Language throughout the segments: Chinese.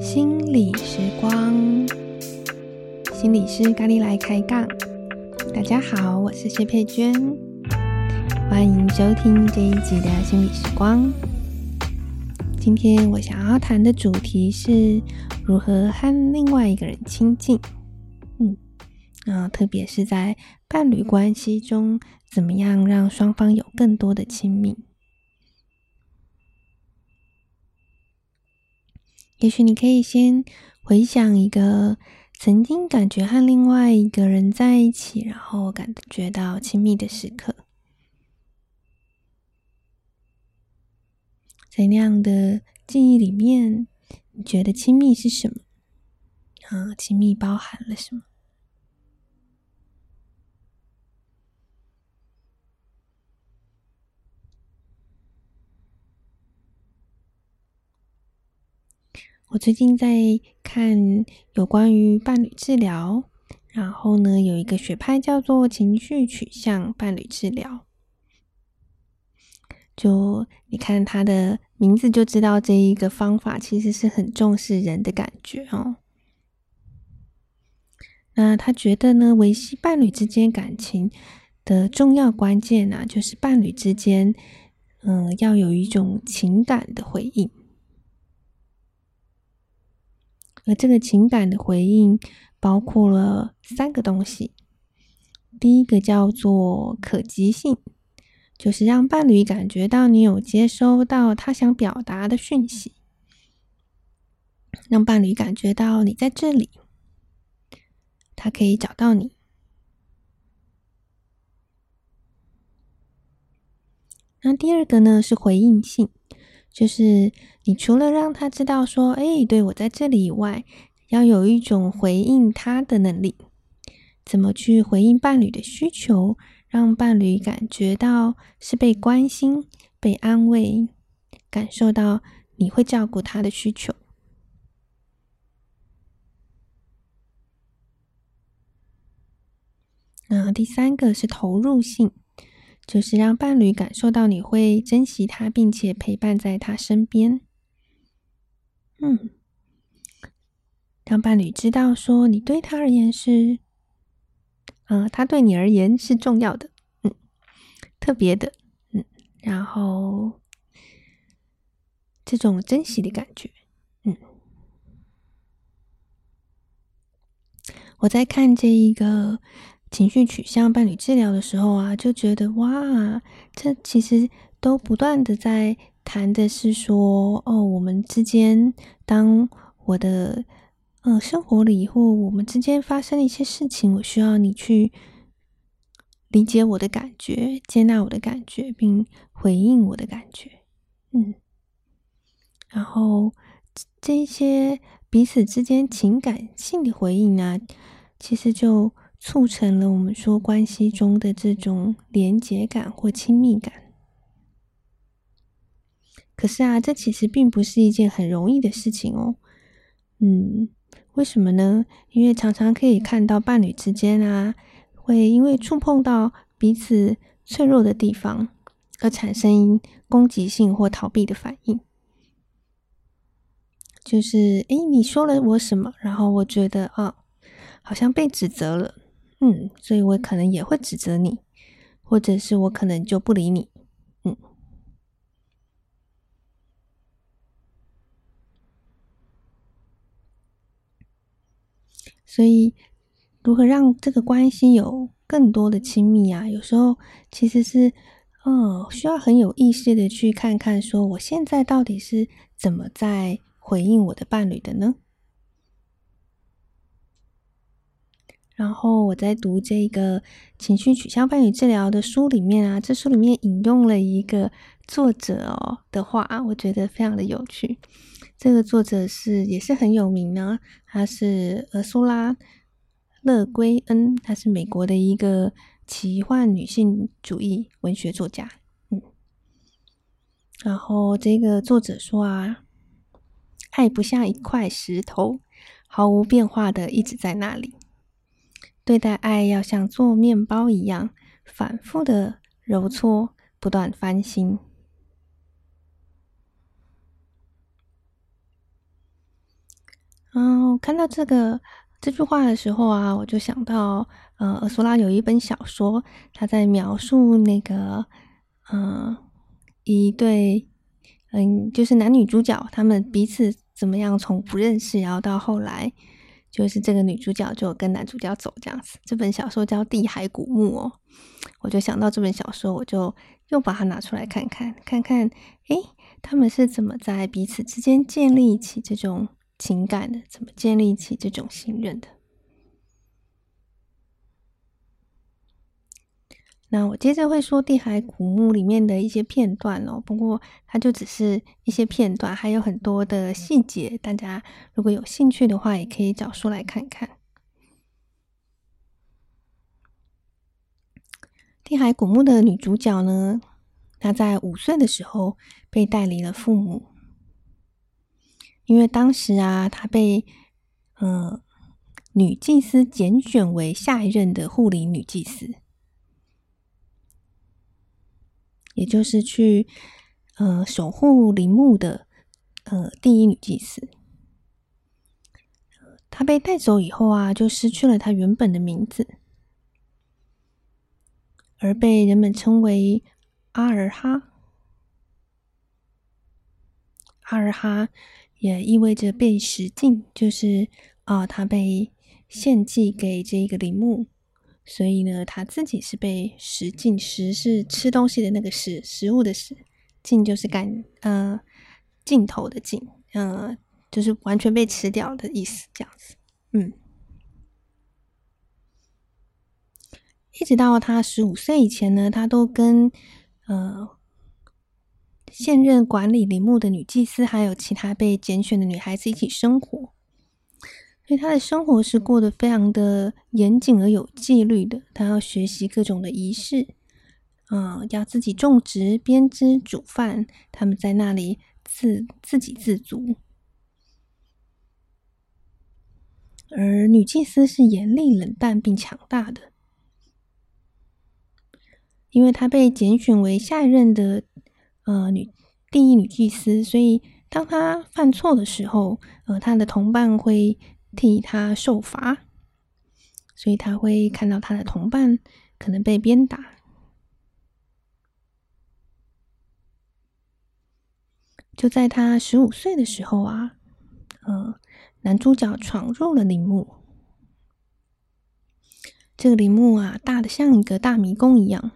心理时光，心理师咖喱来开杠。大家好，我是谢佩娟，欢迎收听这一集的心理时光。今天我想要谈的主题是如何和另外一个人亲近。啊，特别是在伴侣关系中，怎么样让双方有更多的亲密？也许你可以先回想一个曾经感觉和另外一个人在一起，然后感觉到亲密的时刻。在那样的记忆里面，你觉得亲密是什么？啊，亲密包含了什么？我最近在看有关于伴侣治疗，然后呢，有一个学派叫做情绪取向伴侣治疗。就你看它的名字就知道，这一个方法其实是很重视人的感觉哦。那他觉得呢，维系伴侣之间感情的重要关键呢，就是伴侣之间，嗯，要有一种情感的回应。而这个情感的回应包括了三个东西。第一个叫做可及性，就是让伴侣感觉到你有接收到他想表达的讯息，让伴侣感觉到你在这里，他可以找到你。那第二个呢，是回应性。就是你除了让他知道说，哎，对，我在这里以外，要有一种回应他的能力，怎么去回应伴侣的需求，让伴侣感觉到是被关心、被安慰，感受到你会照顾他的需求。那第三个是投入性。就是让伴侣感受到你会珍惜他，并且陪伴在他身边。嗯，让伴侣知道说你对他而言是，嗯，他对你而言是重要的，嗯，特别的，嗯，然后这种珍惜的感觉，嗯，我在看这一个。情绪取向伴侣治疗的时候啊，就觉得哇，这其实都不断的在谈的是说，哦，我们之间，当我的呃生活里或我们之间发生了一些事情，我需要你去理解我的感觉，接纳我的感觉，并回应我的感觉，嗯，然后这些彼此之间情感性的回应呢，其实就。促成了我们说关系中的这种连结感或亲密感。可是啊，这其实并不是一件很容易的事情哦。嗯，为什么呢？因为常常可以看到伴侣之间啊，会因为触碰到彼此脆弱的地方，而产生攻击性或逃避的反应。就是，诶，你说了我什么？然后我觉得啊，好像被指责了。嗯，所以我可能也会指责你，或者是我可能就不理你。嗯，所以如何让这个关系有更多的亲密啊？有时候其实是，哦，需要很有意识的去看看，说我现在到底是怎么在回应我的伴侣的呢？然后我在读这个情绪取向伴侣治疗的书里面啊，这书里面引用了一个作者哦的话，我觉得非常的有趣。这个作者是也是很有名呢，他是俄苏拉·勒圭恩，他是美国的一个奇幻女性主义文学作家。嗯，然后这个作者说啊，爱不像一块石头，毫无变化的一直在那里。对待爱要像做面包一样，反复的揉搓，不断翻新。嗯，看到这个这句话的时候啊，我就想到，呃，尔苏拉有一本小说，他在描述那个，嗯，一对，嗯，就是男女主角他们彼此怎么样从不认识，然后到后来，就是这个女主角就跟男主角走这样子。这本小说叫《地海古墓》哦，我就想到这本小说，我就又把它拿出来看看，看看，诶，他们是怎么在彼此之间建立起这种。情感的，怎么建立起这种信任的？那我接着会说《地海古墓》里面的一些片段哦，不过它就只是一些片段，还有很多的细节。大家如果有兴趣的话，也可以找书来看看。《地海古墓》的女主角呢，她在五岁的时候被带离了父母。因为当时啊，她被嗯、呃、女祭司拣选为下一任的护理女祭司，也就是去呃守护陵墓的呃第一女祭司。她被带走以后啊，就失去了她原本的名字，而被人们称为阿尔哈。阿尔哈。也意味着被石禁，就是啊，他被献祭给这个陵墓，所以呢，他自己是被食进食是吃东西的那个食，食物的食；进就是干，呃，尽头的尽，呃，就是完全被吃掉的意思，这样子。嗯，一直到他十五岁以前呢，他都跟呃。现任管理陵墓的女祭司，还有其他被拣选的女孩子一起生活，所以她的生活是过得非常的严谨而有纪律的。她要学习各种的仪式，嗯，要自己种植、编织、煮饭，他们在那里自自给自足。而女祭司是严厉、冷淡并强大的，因为她被拣选为下一任的。呃，女第一女祭司，所以当她犯错的时候，呃，她的同伴会替他受罚，所以他会看到他的同伴可能被鞭打。就在他十五岁的时候啊，呃，男主角闯入了陵墓，这个陵墓啊，大的像一个大迷宫一样。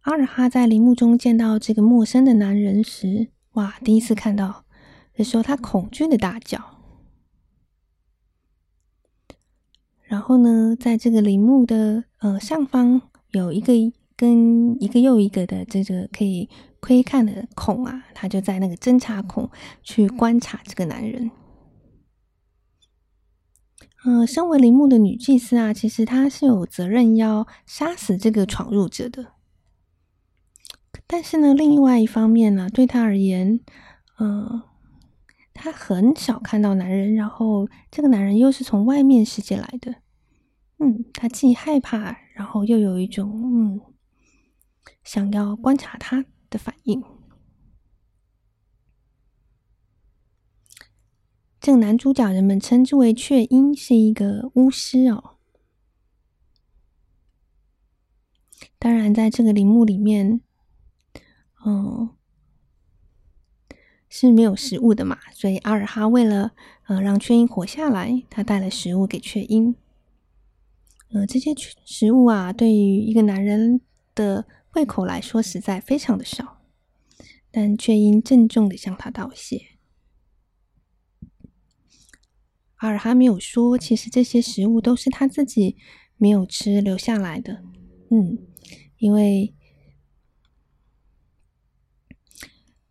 阿尔哈在陵墓中见到这个陌生的男人时，哇！第一次看到的时候，他恐惧的大叫。然后呢，在这个陵墓的呃上方有一个跟一个又一个的这个可以窥看的孔啊，他就在那个侦察孔去观察这个男人。呃，身为陵墓的女祭司啊，其实她是有责任要杀死这个闯入者的。但是呢，另外一方面呢，对他而言，嗯、呃，他很少看到男人，然后这个男人又是从外面世界来的，嗯，他既害怕，然后又有一种嗯，想要观察他的反应。这个男主角人们称之为雀鹰，是一个巫师哦。当然，在这个陵墓里面。嗯，是没有食物的嘛，所以阿尔哈为了呃让雀鹰活下来，他带了食物给雀鹰。呃，这些食物啊，对于一个男人的胃口来说，实在非常的少。但却应郑重的向他道谢。阿尔哈没有说，其实这些食物都是他自己没有吃留下来的。嗯，因为。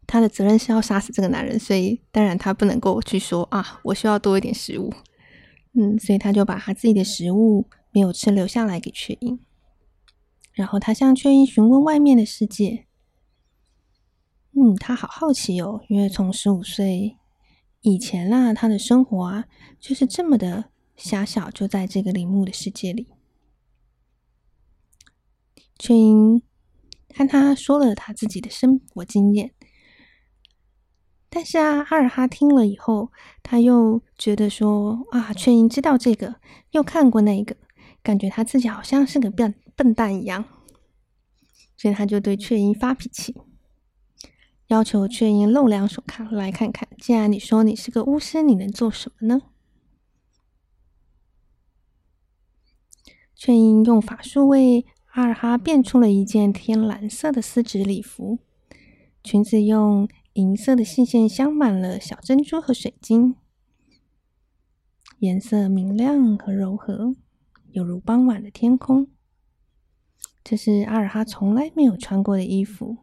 他的责任是要杀死这个男人，所以当然他不能够去说啊，我需要多一点食物。嗯，所以他就把他自己的食物没有吃留下来给雀鹰，然后他向雀鹰询问外面的世界。嗯，他好好奇哦，因为从十五岁以前啦，他的生活啊就是这么的狭小，就在这个陵墓的世界里。雀鹰和他说了他自己的生活经验。但是啊，阿尔哈听了以后，他又觉得说啊，雀鹰知道这个，又看过那个，感觉他自己好像是个笨笨蛋一样，所以他就对雀鹰发脾气。要求雀鹰露两手看来看看，既然你说你是个巫师，你能做什么呢？雀鹰用法术为阿尔哈变出了一件天蓝色的丝质礼服，裙子用银色的细线镶满了小珍珠和水晶，颜色明亮和柔和，犹如傍晚的天空。这是阿尔哈从来没有穿过的衣服。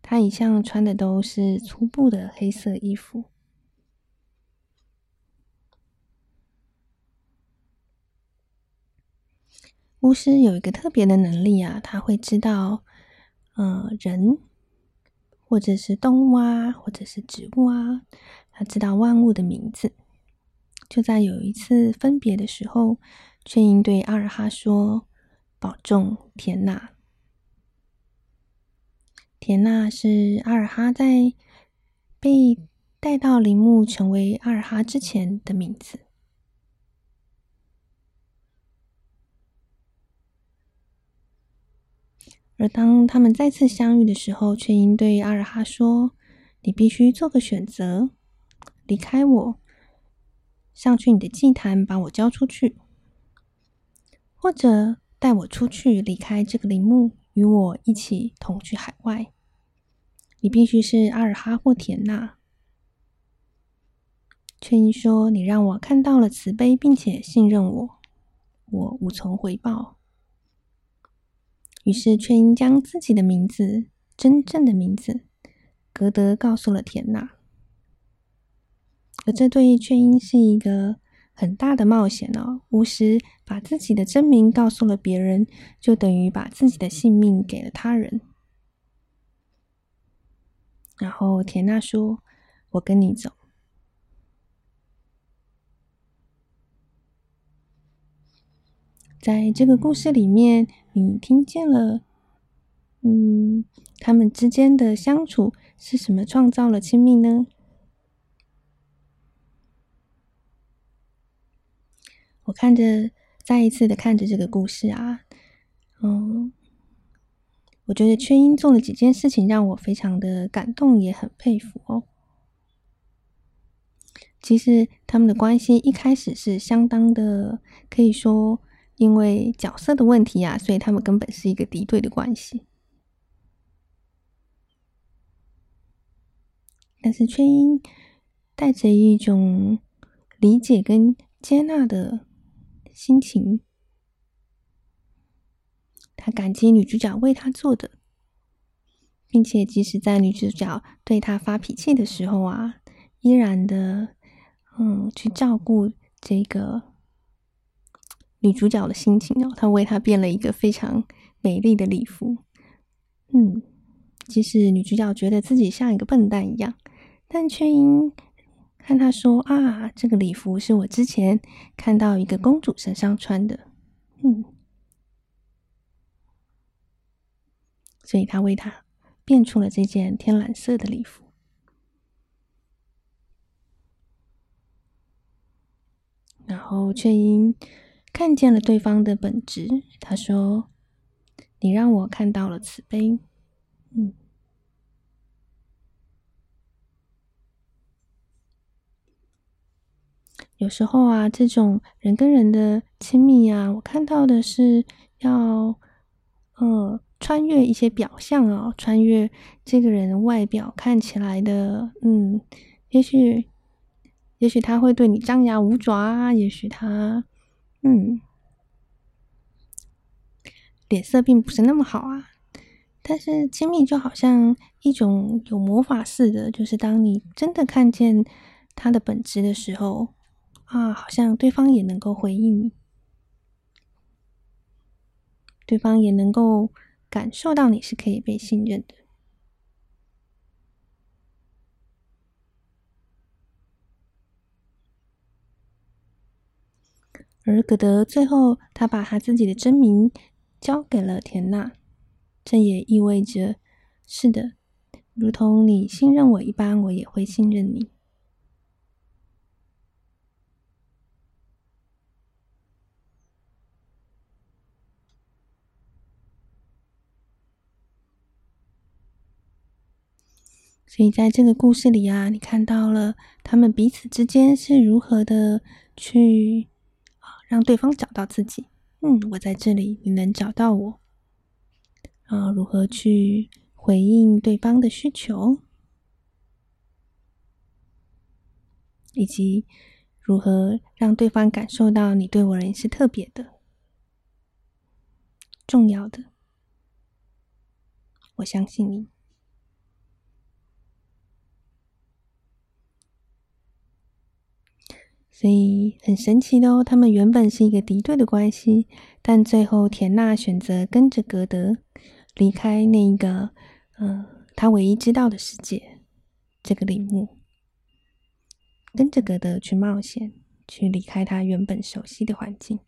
他一向穿的都是粗布的黑色衣服。巫师有一个特别的能力啊，他会知道，呃，人或者是动物啊，或者是植物啊，他知道万物的名字。就在有一次分别的时候，却英对阿尔哈说：“保重，田娜。”田娜是阿尔哈在被带到陵墓成为阿尔哈之前的名字。而当他们再次相遇的时候，却英对阿尔哈说：“你必须做个选择，离开我，上去你的祭坛，把我交出去，或者带我出去，离开这个陵墓，与我一起同去海外。”你必须是阿尔哈或田娜。雀英说：“你让我看到了慈悲，并且信任我，我无从回报。”于是雀英将自己的名字，真正的名字格德告诉了田娜。而这对雀英是一个很大的冒险哦。巫师把自己的真名告诉了别人，就等于把自己的性命给了他人。然后田娜说：“我跟你走。”在这个故事里面，你听见了，嗯，他们之间的相处是什么创造了亲密呢？我看着，再一次的看着这个故事啊，嗯。我觉得圈英做了几件事情，让我非常的感动，也很佩服哦。其实他们的关系一开始是相当的，可以说因为角色的问题啊，所以他们根本是一个敌对的关系。但是圈英带着一种理解跟接纳的心情。他感激女主角为他做的，并且即使在女主角对他发脾气的时候啊，依然的，嗯，去照顾这个女主角的心情哦。他为她变了一个非常美丽的礼服，嗯，即使女主角觉得自己像一个笨蛋一样，但却因看他说啊，这个礼服是我之前看到一个公主身上穿的，嗯。所以他为他变出了这件天蓝色的礼服，然后却因看见了对方的本质。他说：“你让我看到了慈悲。”嗯，有时候啊，这种人跟人的亲密啊，我看到的是要，呃。穿越一些表象哦，穿越这个人外表看起来的，嗯，也许，也许他会对你张牙舞爪啊，也许他，嗯，脸色并不是那么好啊。但是亲密就好像一种有魔法似的，就是当你真的看见他的本质的时候，啊，好像对方也能够回应你，对方也能够。感受到你是可以被信任的，而葛德最后他把他自己的真名交给了田娜。这也意味着，是的，如同你信任我一般，我也会信任你。所以，在这个故事里啊，你看到了他们彼此之间是如何的去啊，让对方找到自己。嗯，我在这里，你能找到我。啊，如何去回应对方的需求，以及如何让对方感受到你对我而言是特别的、重要的。我相信你。所以很神奇的哦，他们原本是一个敌对的关系，但最后田娜选择跟着格德离开那一个，嗯、呃，他唯一知道的世界，这个陵墓，跟着格德去冒险，去离开他原本熟悉的环境。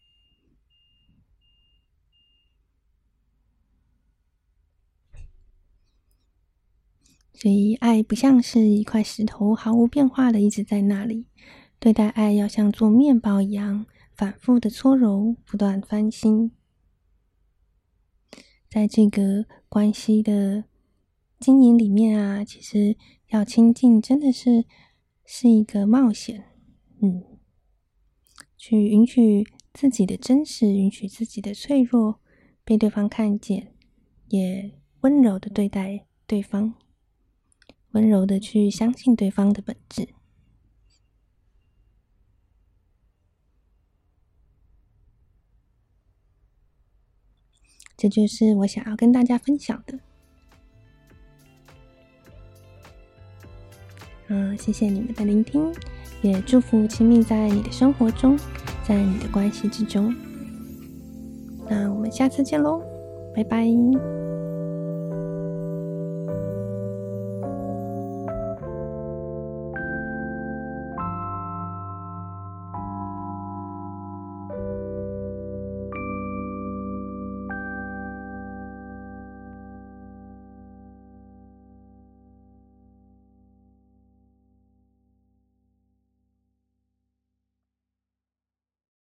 所以，爱不像是一块石头，毫无变化的一直在那里。对待爱要像做面包一样，反复的搓揉，不断翻新。在这个关系的经营里面啊，其实要亲近真的是是一个冒险。嗯，去允许自己的真实，允许自己的脆弱被对方看见，也温柔的对待对方，温柔的去相信对方的本质。这就是我想要跟大家分享的。嗯，谢谢你们的聆听，也祝福亲密在你的生活中，在你的关系之中。那我们下次见喽，拜拜。